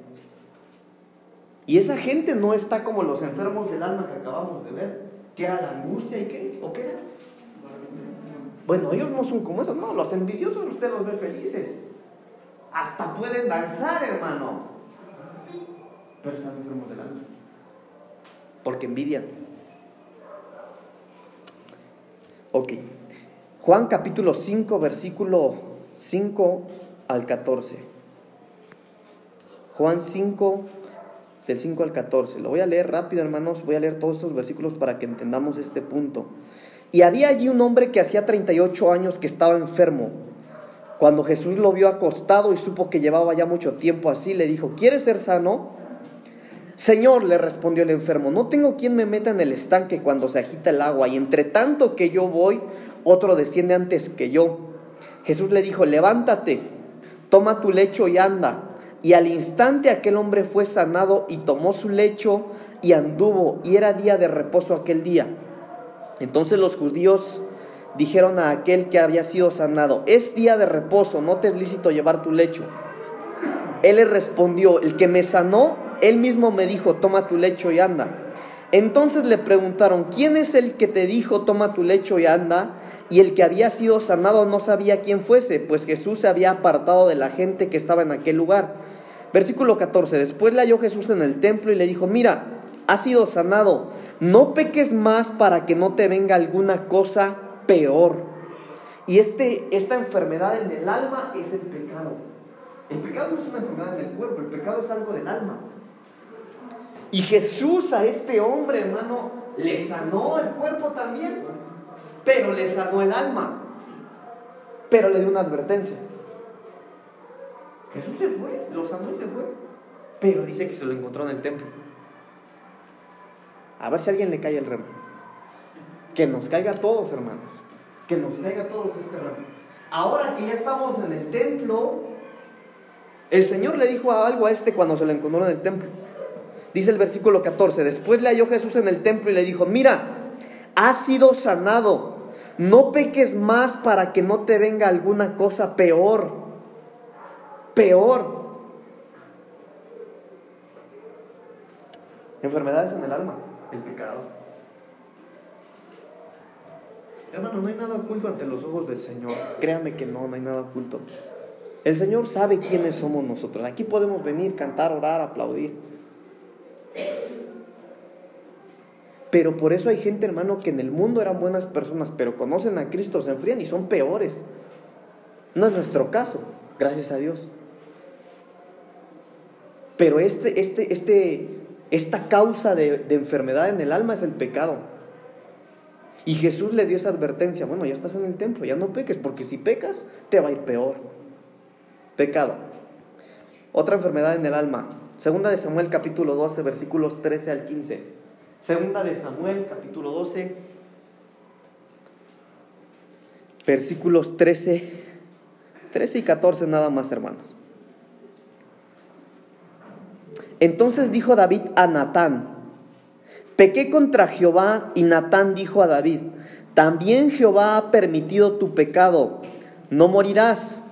Y esa gente no está como los enfermos del alma que acabamos de ver, que era la angustia y qué, o qué era. Bueno, ellos no son como esos, no, los envidiosos usted los ve felices. Hasta pueden danzar, hermano. Pero están enfermos del alma. Porque envidian. Ok. Juan capítulo 5, versículo 5 al 14. Juan 5, del 5 al 14. Lo voy a leer rápido, hermanos. Voy a leer todos estos versículos para que entendamos este punto. Y había allí un hombre que hacía 38 años que estaba enfermo. Cuando Jesús lo vio acostado y supo que llevaba ya mucho tiempo así, le dijo, ¿quieres ser sano? Señor, le respondió el enfermo, no tengo quien me meta en el estanque cuando se agita el agua, y entre tanto que yo voy, otro desciende antes que yo. Jesús le dijo, levántate, toma tu lecho y anda. Y al instante aquel hombre fue sanado y tomó su lecho y anduvo, y era día de reposo aquel día. Entonces los judíos dijeron a aquel que había sido sanado, es día de reposo, no te es lícito llevar tu lecho. Él le respondió, el que me sanó, él mismo me dijo, toma tu lecho y anda. Entonces le preguntaron, ¿quién es el que te dijo, toma tu lecho y anda? Y el que había sido sanado no sabía quién fuese, pues Jesús se había apartado de la gente que estaba en aquel lugar. Versículo 14, después le halló Jesús en el templo y le dijo, mira, has sido sanado no peques más para que no te venga alguna cosa peor. Y este, esta enfermedad en el alma es el pecado. El pecado no es una enfermedad en el cuerpo, el pecado es algo del alma. Y Jesús a este hombre, hermano, le sanó el cuerpo también, pero le sanó el alma. Pero le dio una advertencia. Jesús se fue, lo sanó y se fue. Pero dice que se lo encontró en el templo. A ver si alguien le cae el remo. Que nos caiga a todos, hermanos. Que nos caiga a todos este remo. Ahora que ya estamos en el templo, el Señor le dijo algo a este cuando se lo encontró en el templo. Dice el versículo 14, después le halló Jesús en el templo y le dijo, mira, has sido sanado, no peques más para que no te venga alguna cosa peor, peor. Enfermedades en el alma el pecado. Hermano, no hay nada oculto ante los ojos del Señor. Créame que no, no hay nada oculto. El Señor sabe quiénes somos nosotros. Aquí podemos venir, cantar, orar, aplaudir. Pero por eso hay gente, hermano, que en el mundo eran buenas personas, pero conocen a Cristo, se enfrían y son peores. No es nuestro caso, gracias a Dios. Pero este, este, este, esta causa de, enfermedad en el alma es el pecado. Y Jesús le dio esa advertencia, bueno, ya estás en el templo, ya no peques, porque si pecas, te va a ir peor. Pecado. Otra enfermedad en el alma. Segunda de Samuel capítulo 12, versículos 13 al 15. Segunda de Samuel capítulo 12, versículos 13, 13 y 14 nada más, hermanos. Entonces dijo David a Natán, pequé contra Jehová y Natán dijo a David, también Jehová ha permitido tu pecado, no morirás.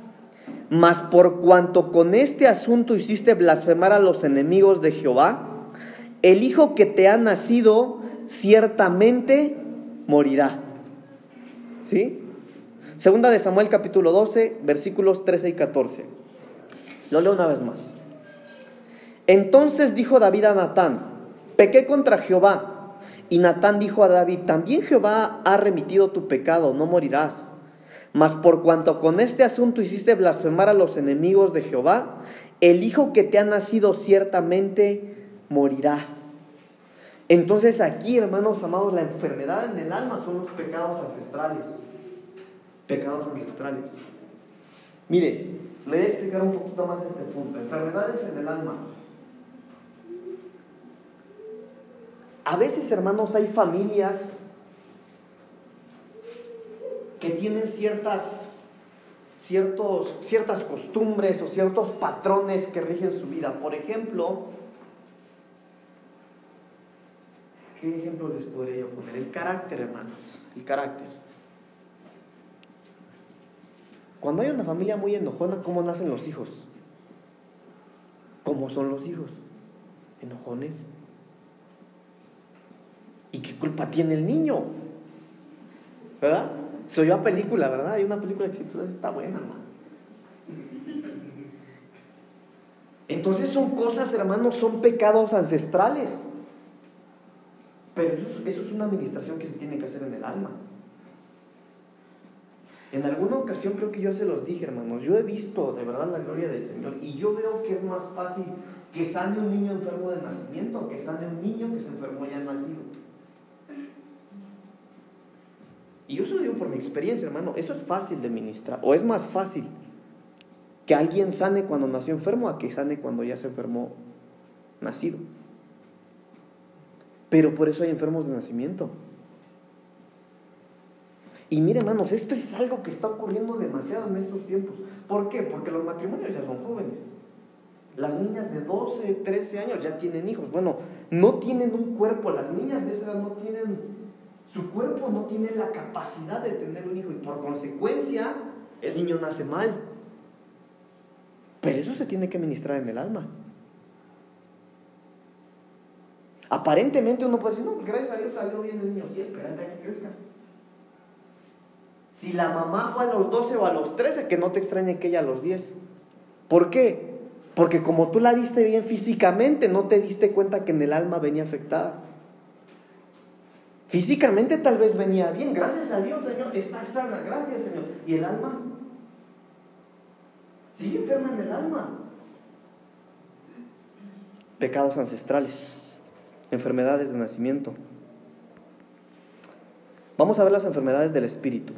Mas por cuanto con este asunto hiciste blasfemar a los enemigos de Jehová, el hijo que te ha nacido ciertamente morirá. ¿Sí? Segunda de Samuel capítulo 12, versículos 13 y 14. Lo leo una vez más. Entonces dijo David a Natán, pequé contra Jehová. Y Natán dijo a David, también Jehová ha remitido tu pecado, no morirás. Mas por cuanto con este asunto hiciste blasfemar a los enemigos de Jehová, el hijo que te ha nacido ciertamente morirá. Entonces aquí, hermanos amados, la enfermedad en el alma son los pecados ancestrales. Pecados ancestrales. Mire, le voy a explicar un poquito más este punto. Enfermedades en el alma. A veces, hermanos, hay familias que tienen ciertas, ciertos, ciertas costumbres o ciertos patrones que rigen su vida. Por ejemplo, ¿qué ejemplo les podría yo poner? El carácter, hermanos, el carácter. Cuando hay una familia muy enojona, ¿cómo nacen los hijos? ¿Cómo son los hijos? Enojones. ¿Y qué culpa tiene el niño? ¿Verdad? Se oyó a película, ¿verdad? Hay una película que está buena, ¿no? Entonces son cosas, hermanos, son pecados ancestrales. Pero eso, es una administración que se tiene que hacer en el alma. En alguna ocasión creo que yo se los dije, hermanos, yo he visto de verdad la gloria del Señor y yo veo que es más fácil que sane un niño enfermo de nacimiento que sane un niño que se enfermó ya nacido. Y yo se lo digo por mi experiencia, hermano, eso es fácil de ministrar, o es más fácil que alguien sane cuando nació enfermo a que sane cuando ya se enfermó nacido. Pero por eso hay enfermos de nacimiento. Y mire, hermanos, esto es algo que está ocurriendo demasiado en estos tiempos. ¿Por qué? Porque los matrimonios ya son jóvenes. Las niñas de 12, 13 años ya tienen hijos. Bueno, no tienen un cuerpo. Las niñas de esa edad no tienen, su cuerpo no tiene la capacidad de tener un hijo y por consecuencia el niño nace mal. Pero eso se tiene que ministrar en el alma. Aparentemente uno puede decir, no, pues gracias a Dios salió bien el niño. Sí, espérate a que crezca. Si la mamá fue a los 12 o a los 13, que no te extrañe que ella a los 10. ¿Por qué? Porque como tú la viste bien físicamente, no te diste cuenta que en el alma venía afectada. Físicamente tal vez venía bien, gracias a Dios, Señor, está sana, gracias, Señor. ¿Y el alma? Sigue enferma en el alma. Pecados ancestrales, enfermedades de nacimiento. Vamos a ver las enfermedades del espíritu.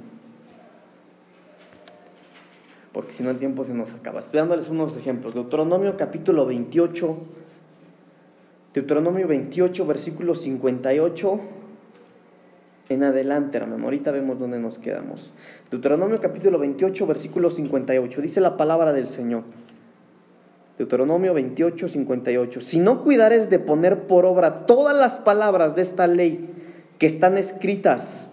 Porque si no el tiempo se nos acaba. Estoy dándoles unos ejemplos. Deuteronomio capítulo 28. Deuteronomio 28, versículo 58 en adelante, hermano. Ahorita vemos dónde nos quedamos. Deuteronomio capítulo 28, versículo 58. Dice la palabra del Señor. Deuteronomio 28, 58. Si no cuidares de poner por obra todas las palabras de esta ley que están escritas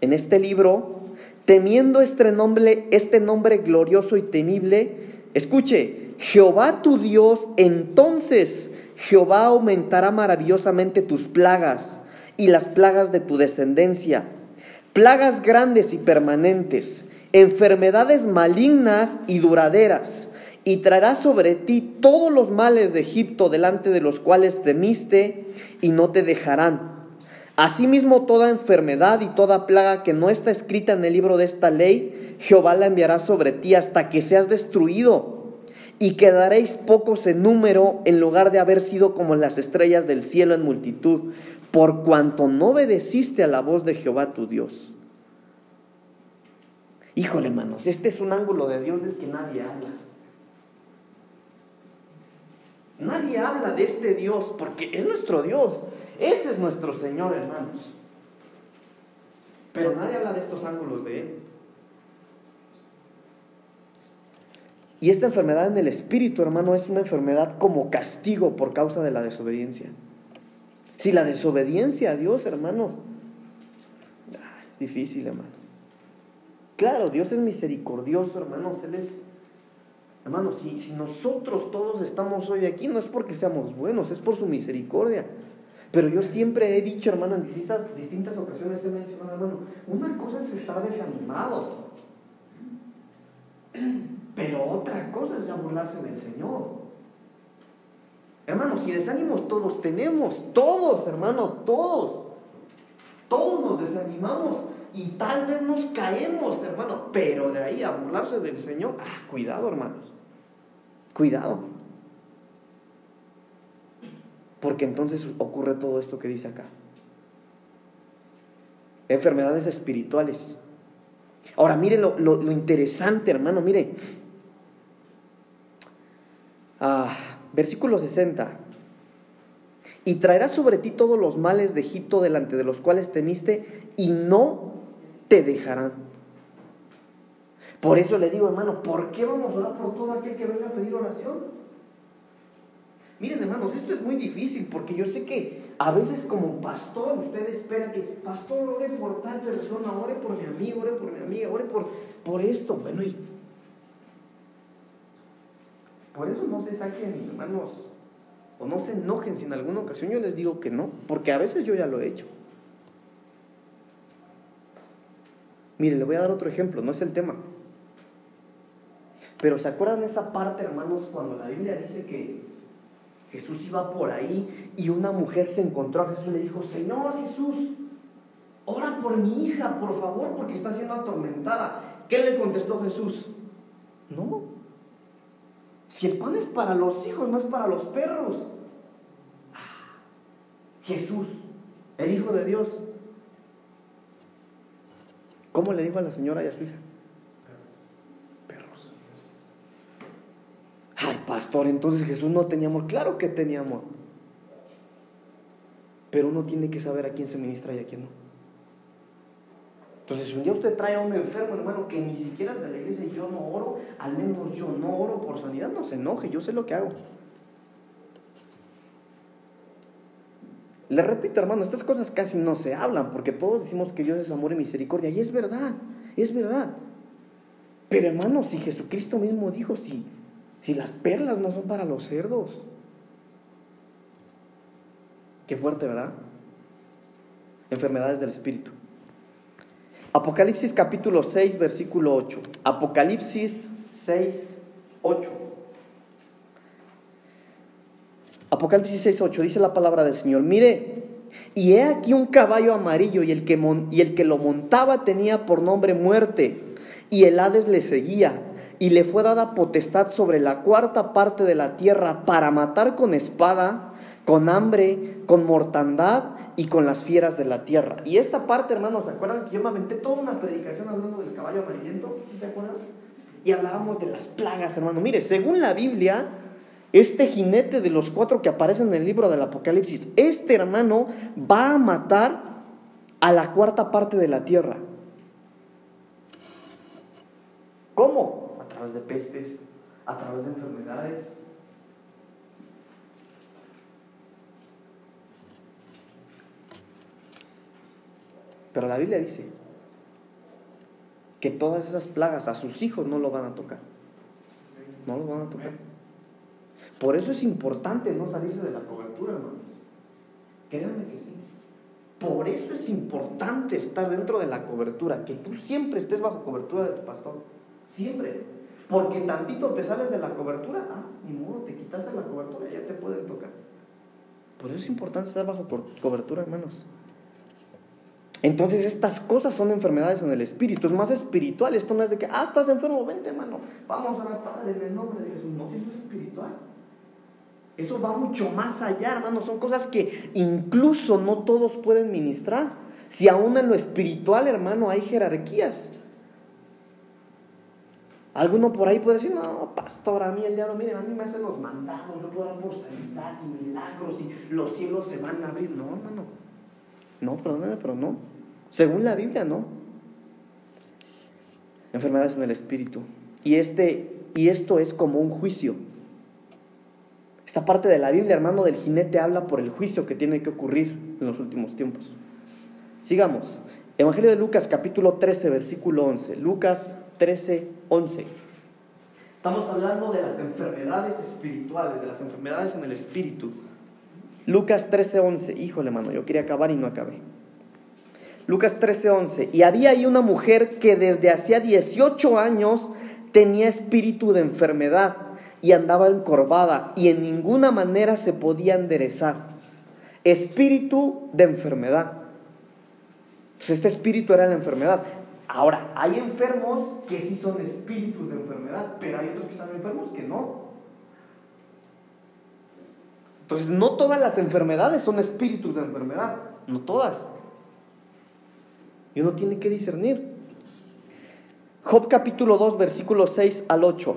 en este libro, temiendo este nombre, este nombre glorioso y temible, escuche, Jehová tu Dios, entonces Jehová aumentará maravillosamente tus plagas y las plagas de tu descendencia, plagas grandes y permanentes, enfermedades malignas y duraderas, y traerá sobre ti todos los males de Egipto delante de los cuales temiste y no te dejarán. Asimismo, toda enfermedad y toda plaga que no está escrita en el libro de esta ley, Jehová la enviará sobre ti hasta que seas destruido. Y quedaréis pocos en número en lugar de haber sido como las estrellas del cielo en multitud por cuanto no obedeciste a la voz de Jehová tu Dios. Híjole, hermanos, este es un ángulo de Dios del que nadie habla. Nadie habla de este Dios porque es nuestro Dios. Ese es nuestro Señor, hermanos. Pero nadie habla de estos ángulos de Él. Y esta enfermedad en el espíritu, hermano, es una enfermedad como castigo por causa de la desobediencia. Si la desobediencia a Dios, hermanos, ah, es difícil, hermano. Claro, Dios es misericordioso, hermanos. Él es, hermanos, si, si nosotros todos estamos hoy aquí, no es porque seamos buenos, es por su misericordia. Pero yo siempre he dicho, hermano, en distintas, distintas ocasiones he mencionado, hermano, una cosa es estar desanimado, pero otra cosa es ya burlarse del Señor. Hermanos, si desánimos todos tenemos, todos, hermano, todos. Todos nos desanimamos y tal vez nos caemos, hermano, pero de ahí a burlarse del Señor, ah, cuidado, hermanos. Cuidado. Porque entonces ocurre todo esto que dice acá. Enfermedades espirituales. Ahora, mire lo, lo interesante, hermano, mire. Ah, Versículo 60. Y traerás sobre ti todos los males de Egipto delante de los cuales temiste y no te dejarán. Por eso le digo, hermano, ¿por qué vamos a orar por todo aquel que venga a pedir oración? Miren, hermanos, esto es muy difícil porque yo sé que a veces como pastor usted espera que, pastor, ore por tal persona, ore por mi amigo, ore por mi amiga, ore por, por esto. Bueno, y Por eso no se saquen, hermanos, o no se enojen si en alguna ocasión yo les digo que no, porque a veces yo ya lo he hecho. Mire, le voy a dar otro ejemplo, no es el tema. Pero ¿se acuerdan esa parte, hermanos, cuando la Biblia dice que Jesús iba por ahí y una mujer se encontró a Jesús y le dijo, Señor Jesús, ora por mi hija, por favor, porque está siendo atormentada. ¿Qué le contestó Jesús? No. Si el pan es para los hijos, no es para los perros. Ah, Jesús, el Hijo de Dios. ¿Cómo le dijo a la señora y a su hija? Perros. Ay, pastor, entonces Jesús no tenía amor. Claro que tenía amor. Pero uno tiene que saber a quién se ministra y a quién no. Entonces, un día usted trae a un enfermo, hermano, que ni siquiera es de la iglesia y yo no oro, al menos yo no oro por sanidad, no se enoje, yo sé lo que hago. Le repito, hermano, estas cosas casi no se hablan, porque todos decimos que Dios es amor y misericordia, y es verdad, es verdad. Pero hermano, si Jesucristo mismo dijo, si, si las perlas no son para los cerdos. Qué fuerte, ¿verdad? Enfermedades del espíritu. Apocalipsis capítulo 6, versículo 8. Apocalipsis 6, 8. Apocalipsis 6, 8 dice la palabra del Señor, mire, y he aquí un caballo amarillo y el, que y el que lo montaba tenía por nombre muerte y el Hades le seguía y le fue dada potestad sobre la cuarta parte de la tierra para matar con espada, con hambre, con mortandad y con las fieras de la tierra. Y esta parte, hermanos, ¿se acuerdan que yo me aventé toda una predicación hablando del caballo amarillento? ¿Sí se acuerdan? Y hablábamos de las plagas, hermano. Mire, según la Biblia, este jinete de los cuatro que aparecen en el libro del Apocalipsis, este hermano va a matar a la cuarta parte de la tierra. ¿Cómo? A través de pestes, a través de enfermedades, Pero la Biblia dice que todas esas plagas a sus hijos no lo van a tocar. No lo van a tocar. Por eso es importante no salirse de la cobertura, hermanos. Créanme que sí. Por eso es importante estar dentro de la cobertura, que tú siempre estés bajo cobertura de tu pastor. Siempre. Porque tantito te sales de la cobertura, ah, ni modo, te quitaste la cobertura, ya te pueden tocar. Por eso es importante estar bajo cobertura, hermanos. Entonces estas cosas son enfermedades en el espíritu, es más espiritual, esto no es de que, ah, estás enfermo, vente hermano, vamos a orar en el nombre de Jesús, no, si eso es espiritual. Eso va mucho más allá, hermano, son cosas que incluso no todos pueden ministrar. Si aún en lo espiritual, hermano, hay jerarquías. Alguno por ahí puede decir, no, pastor, a mí el diablo, miren, a mí me hacen los mandados, yo puedo dar por sanidad y milagros y los cielos se van a abrir. No, hermano. No, perdóname, pero no. Según la Biblia, no. Enfermedades en el espíritu. Y, este, y esto es como un juicio. Esta parte de la Biblia, hermano, del jinete habla por el juicio que tiene que ocurrir en los últimos tiempos. Sigamos. Evangelio de Lucas, capítulo 13, versículo 11. Lucas 13, 11. Estamos hablando de las enfermedades espirituales, de las enfermedades en el espíritu. Lucas 13, 11. Híjole, hermano, yo quería acabar y no acabé. Lucas 13:11. Y había ahí una mujer que desde hacía 18 años tenía espíritu de enfermedad y andaba encorvada y en ninguna manera se podía enderezar. Espíritu de enfermedad. Entonces este espíritu era la enfermedad. Ahora, hay enfermos que sí son espíritus de enfermedad, pero hay otros que están enfermos que no. Entonces, no todas las enfermedades son espíritus de enfermedad, no todas. Y uno tiene que discernir. Job capítulo 2, versículos 6 al 8.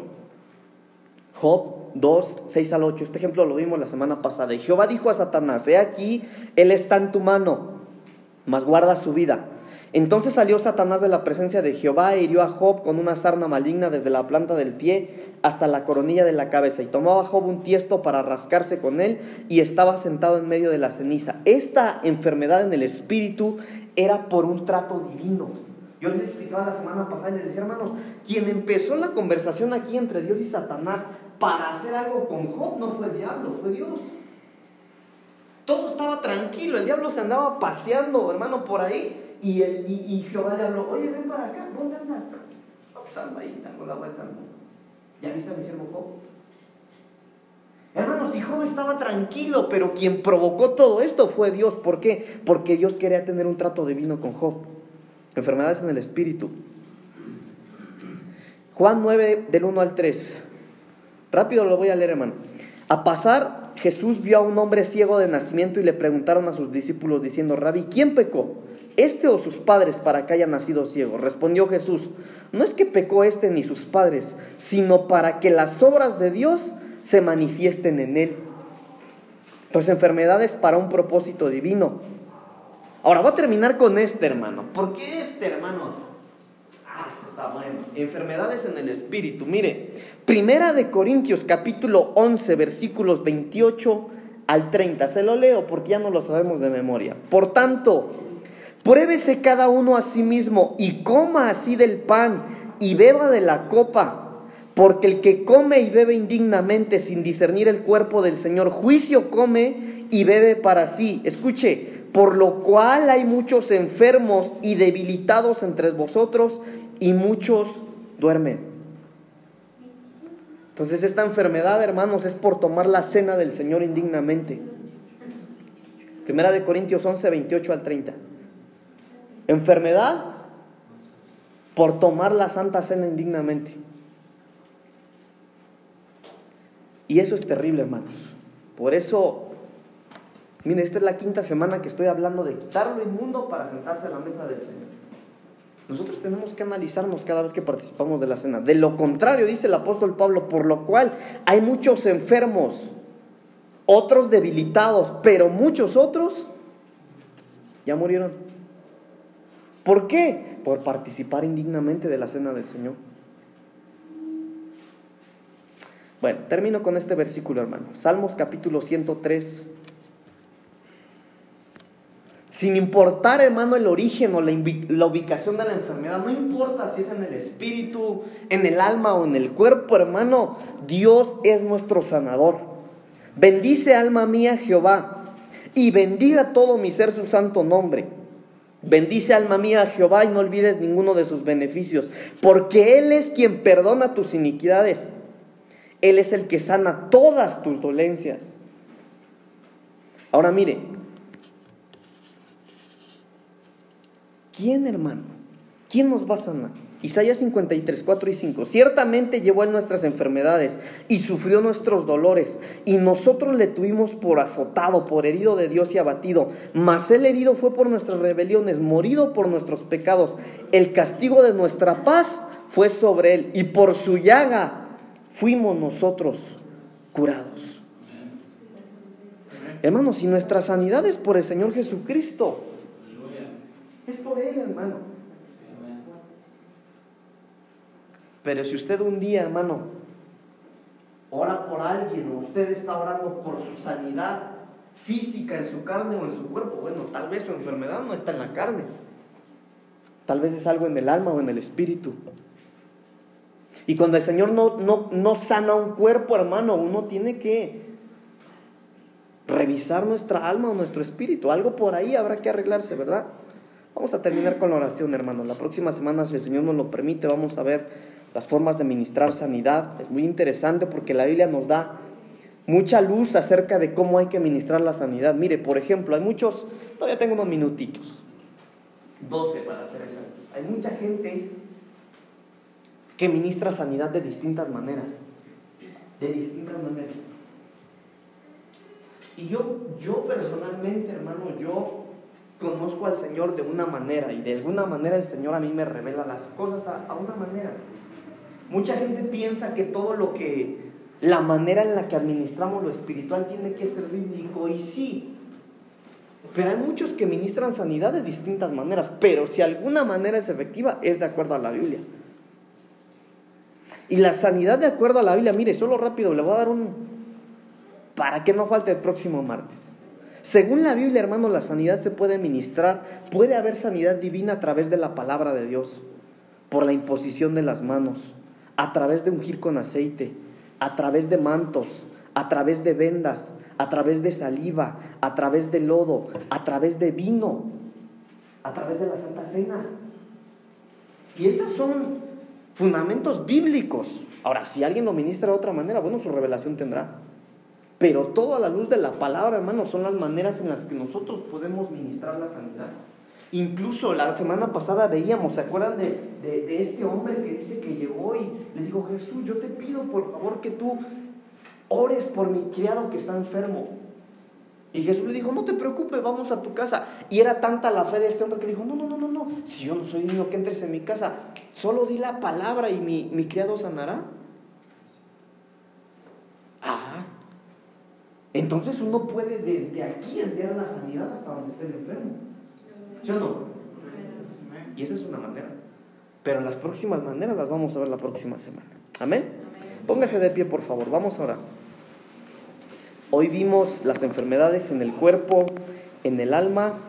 Job 2, 6 al 8. Este ejemplo lo vimos la semana pasada. Y Jehová dijo a Satanás, he aquí, él está en tu mano, mas guarda su vida. Entonces salió Satanás de la presencia de Jehová e hirió a Job con una sarna maligna desde la planta del pie hasta la coronilla de la cabeza. Y tomaba Job un tiesto para rascarse con él y estaba sentado en medio de la ceniza. Esta enfermedad en el espíritu era por un trato divino. Yo les explicaba la semana pasada y les decía, hermanos, quien empezó la conversación aquí entre Dios y Satanás para hacer algo con Job no fue el diablo, fue Dios. Todo estaba tranquilo, el diablo se andaba paseando, hermano, por ahí. Y, y, Jehová le habló, oye, ven para acá, ¿dónde andas? Vamos ando ahí, dando la vuelta al mundo. ¿Ya viste a mi siervo Job? Hermanos, si Job estaba tranquilo, pero quien provocó todo esto fue Dios. ¿Por qué? Porque Dios quería tener un trato divino con Job. Enfermedades en el espíritu. Juan 9, del 1 al 3. Rápido lo voy a leer, hermano. A pasar, Jesús vio a un hombre ciego de nacimiento y le preguntaron a sus discípulos diciendo, Rabí, ¿quién pecó? ¿Este o sus padres para que haya nacido ciego? Respondió Jesús, no es que pecó este ni sus padres, sino para que las obras de Dios se manifiesten en él. Entonces, enfermedades para un propósito divino. Ahora, voy a terminar con este, hermano. ¿Por qué este, hermanos? Ah, está bueno. Enfermedades en el espíritu. Mire, Primera de Corintios capítulo 11 versículos 28 al 30. Se lo leo porque ya no lo sabemos de memoria. Por tanto, pruébese cada uno a sí mismo y coma así del pan y beba de la copa. Porque el que come y bebe indignamente sin discernir el cuerpo del Señor, juicio come y bebe para sí. Escuche, por lo cual hay muchos enfermos y debilitados entre vosotros y muchos duermen. Entonces esta enfermedad, hermanos, es por tomar la cena del Señor indignamente. Primera de Corintios 11, 28 al 30. Enfermedad por tomar la santa cena indignamente. Y eso es terrible, hermanos. Por eso, mire, esta es la quinta semana que estoy hablando de quitar lo inmundo para sentarse a la mesa del Señor. Nosotros tenemos que analizarnos cada vez que participamos de la cena. De lo contrario, dice el apóstol Pablo, por lo cual hay muchos enfermos, otros debilitados, pero muchos otros ya murieron. ¿Por qué? Por participar indignamente de la cena del Señor. Bueno, termino con este versículo, hermano. Salmos capítulo 103, sin importar, hermano, el origen o la, ubicación de la enfermedad, no importa si es en el espíritu, en el alma o en el cuerpo, hermano, Dios es nuestro sanador. Bendice alma mía Jehová y bendiga todo mi ser su santo nombre. Bendice alma mía Jehová y no olvides ninguno de sus beneficios, porque Él es quien perdona tus iniquidades. Él es el que sana todas tus dolencias. Ahora mire, ¿Quién, hermano? ¿Quién nos va a sanar? Isaías 53, 4 y 5. Ciertamente llevó en nuestras enfermedades y sufrió nuestros dolores, y nosotros le tuvimos por azotado, por herido de Dios y abatido. Mas el herido fue por nuestras rebeliones, morido por nuestros pecados. El castigo de nuestra paz fue sobre él, y por su llaga fuimos nosotros curados. Hermanos, si nuestra sanidad es por el Señor Jesucristo, es por Él, hermano. Pero si usted un día, hermano, ora por alguien o usted está orando por su sanidad física en su carne o en su cuerpo, bueno, tal vez su enfermedad no está en la carne. Tal vez es algo en el alma o en el espíritu. Y cuando el Señor no, no, no sana un cuerpo, hermano, uno tiene que revisar nuestra alma o nuestro espíritu. Algo por ahí habrá que arreglarse, ¿verdad? Vamos a terminar con la oración, hermano. La próxima semana, si el Señor nos lo permite, vamos a ver las formas de ministrar sanidad. Es muy interesante porque la Biblia nos da mucha luz acerca de cómo hay que ministrar la sanidad. Mire, por ejemplo, hay muchos, todavía tengo unos minutitos, 12 para hacer eso. Hay mucha gente que ministra sanidad de distintas maneras, de distintas maneras. Y yo, yo personalmente, hermano, yo conozco al Señor de una manera y de alguna manera el Señor a mí me revela las cosas a, una manera. Mucha gente piensa que todo lo que, la manera en la que administramos lo espiritual tiene que ser bíblico y sí, pero hay muchos que ministran sanidad de distintas maneras, pero si alguna manera es efectiva es de acuerdo a la Biblia. Y la sanidad de acuerdo a la Biblia, mire, solo rápido, le voy a dar un... para que no falte el próximo martes. Según la Biblia, hermano, la sanidad se puede ministrar, puede haber sanidad divina a través de la palabra de Dios, por la imposición de las manos, a través de ungir con aceite, a través de mantos, a través de vendas, a través de saliva, a través de lodo, a través de vino, a través de la Santa Cena. Y esos son fundamentos bíblicos. Ahora, si alguien lo ministra de otra manera, bueno, su revelación tendrá. Pero todo a la luz de la palabra, hermano, son las maneras en las que nosotros podemos ministrar la sanidad. Incluso la semana pasada veíamos, ¿se acuerdan de, de, este hombre que dice que llegó y le dijo, Jesús, yo te pido por favor que tú ores por mi criado que está enfermo? Y Jesús le dijo, no te preocupes, vamos a tu casa. Y era tanta la fe de este hombre que le dijo, no, no, no, no, no, si yo no soy niño que entres en mi casa, solo di la palabra y mi, mi criado sanará. Ah, entonces uno puede desde aquí enviar la sanidad hasta donde esté el enfermo. ¿Sí o no? Y esa es una manera. Pero las próximas maneras las vamos a ver la próxima semana. Amén. Póngase de pie, por favor. Vamos ahora. Hoy vimos las enfermedades en el cuerpo, en el alma